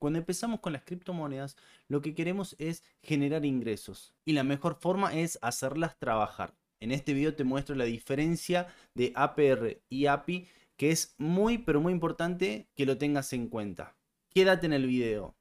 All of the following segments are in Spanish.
Cuando empezamos con las criptomonedas, lo que queremos es generar ingresos y la mejor forma es hacerlas trabajar. En este video te muestro la diferencia de APR y API, que es muy pero muy importante que lo tengas en cuenta. Quédate en el video.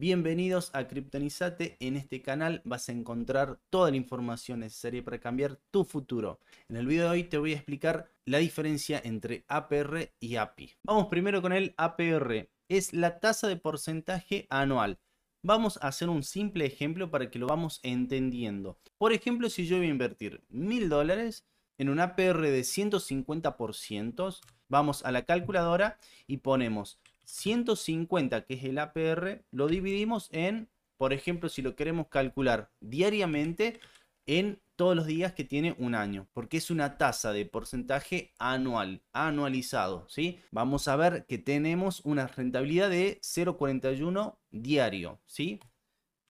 Bienvenidos a Kryptonizate. En este canal vas a encontrar toda la información necesaria para cambiar tu futuro. En el video de hoy te voy a explicar la diferencia entre APR y API. Vamos primero con el APR. Es la tasa de porcentaje anual. Vamos a hacer un simple ejemplo para que lo vamos entendiendo. Por ejemplo, si yo voy a invertir mil dólares en un APR de 150%, vamos a la calculadora y ponemos 150, que es el APR, lo dividimos en, por ejemplo, si lo queremos calcular diariamente, en todos los días que tiene un año, porque es una tasa de porcentaje anual, anualizado, ¿sí? Vamos a ver que tenemos una rentabilidad de 0,41 diario, ¿sí?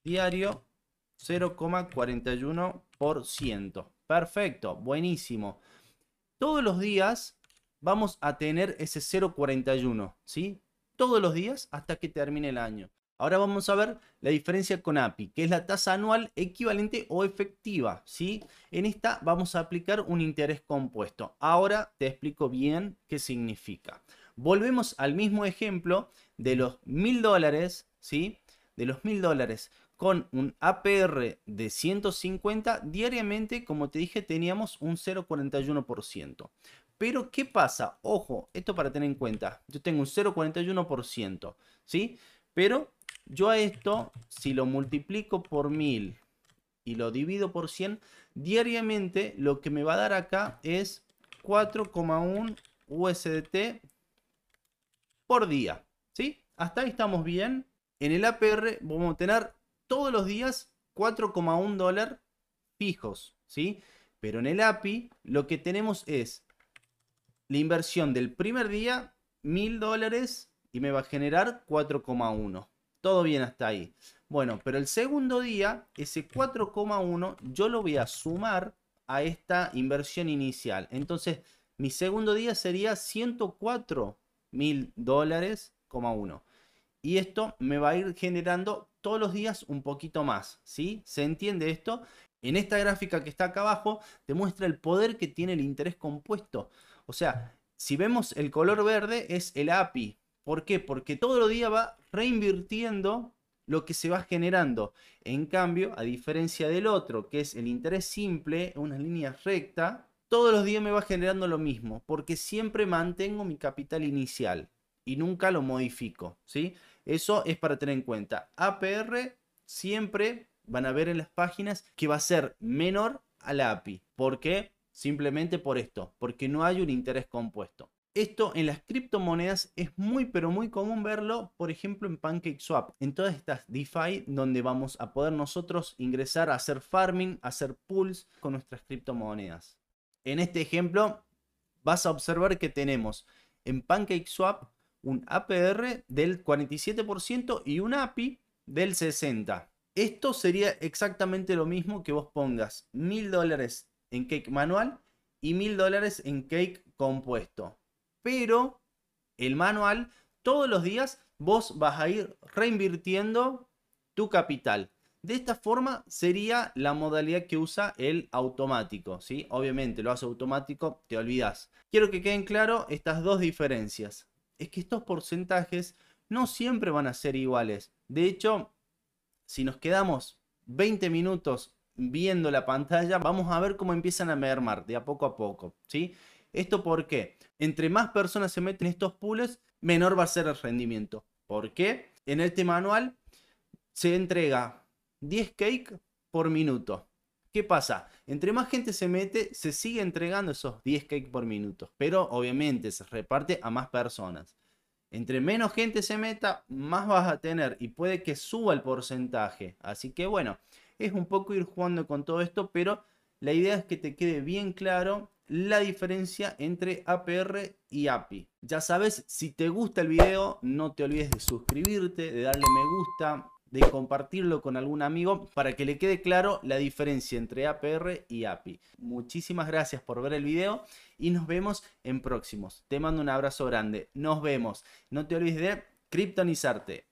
Diario 0,41%. Perfecto, buenísimo. Todos los días vamos a tener ese 0,41, ¿sí? Todos los días hasta que termine el año. Ahora vamos a ver la diferencia con API, que es la tasa anual equivalente o efectiva. ¿sí? En esta vamos a aplicar un interés compuesto. Ahora te explico bien qué significa. Volvemos al mismo ejemplo de los mil dólares, ¿sí? de los mil dólares con un APR de 150 diariamente, como te dije, teníamos un 0,41%. Pero, ¿qué pasa? Ojo, esto para tener en cuenta. Yo tengo un 0,41%, ¿sí? Pero yo a esto, si lo multiplico por 1000 y lo divido por 100, diariamente lo que me va a dar acá es 4,1 USDT por día, ¿sí? Hasta ahí estamos bien. En el APR vamos a tener todos los días 4,1 dólar fijos, ¿sí? Pero en el API lo que tenemos es la inversión del primer día, mil dólares y me va a generar 4,1. Todo bien hasta ahí. Bueno, pero el segundo día, ese 4,1 yo lo voy a sumar a esta inversión inicial. Entonces, mi segundo día sería 104 mil dólares, Y esto me va a ir generando todos los días un poquito más, ¿sí? ¿Se entiende esto? En esta gráfica que está acá abajo, te muestra el poder que tiene el interés compuesto. O sea, si vemos el color verde es el API. ¿Por qué? Porque todo el día va reinvirtiendo lo que se va generando. En cambio, a diferencia del otro, que es el interés simple, una línea recta, todos los días me va generando lo mismo, porque siempre mantengo mi capital inicial y nunca lo modifico, ¿sí? Eso es para tener en cuenta. APR siempre van a ver en las páginas que va a ser menor a la API. ¿Por qué? Simplemente por esto, porque no hay un interés compuesto. Esto en las criptomonedas es muy pero muy común verlo, por ejemplo en PancakeSwap, en todas estas DeFi donde vamos a poder nosotros ingresar a hacer farming, hacer pools con nuestras criptomonedas. En este ejemplo vas a observar que tenemos en PancakeSwap un APR del 47% y un API del 60%. Esto sería exactamente lo mismo que vos pongas mil dólares en cake manual y mil dólares en cake compuesto. Pero el manual, todos los días vos vas a ir reinvirtiendo tu capital. De esta forma sería la modalidad que usa el automático, ¿sí? Obviamente lo hace automático, te olvidas. Quiero que queden claro estas dos diferencias. Es que estos porcentajes no siempre van a ser iguales. De hecho, si nos quedamos 20 minutos viendo la pantalla, vamos a ver cómo empiezan a mermar de a poco a poco, ¿sí? ¿Esto por qué? Entre más personas se meten en estos pools, menor va a ser el rendimiento. ¿Por qué? En este manual se entrega 10 cake por minuto. ¿Qué pasa? Entre más gente se mete, se sigue entregando esos 10 cake por minuto. Pero obviamente se reparte a más personas. Entre menos gente se meta, más vas a tener y puede que suba el porcentaje. Así que bueno, es un poco ir jugando con todo esto, pero la idea es que te quede bien claro la diferencia entre APR y API. Ya sabes, si te gusta el video, no te olvides de suscribirte, de darle me gusta, de compartirlo con algún amigo para que le quede claro la diferencia entre APR y API. Muchísimas gracias por ver el video y nos vemos en próximos. Te mando un abrazo grande. Nos vemos. No te olvides de criptonizarte.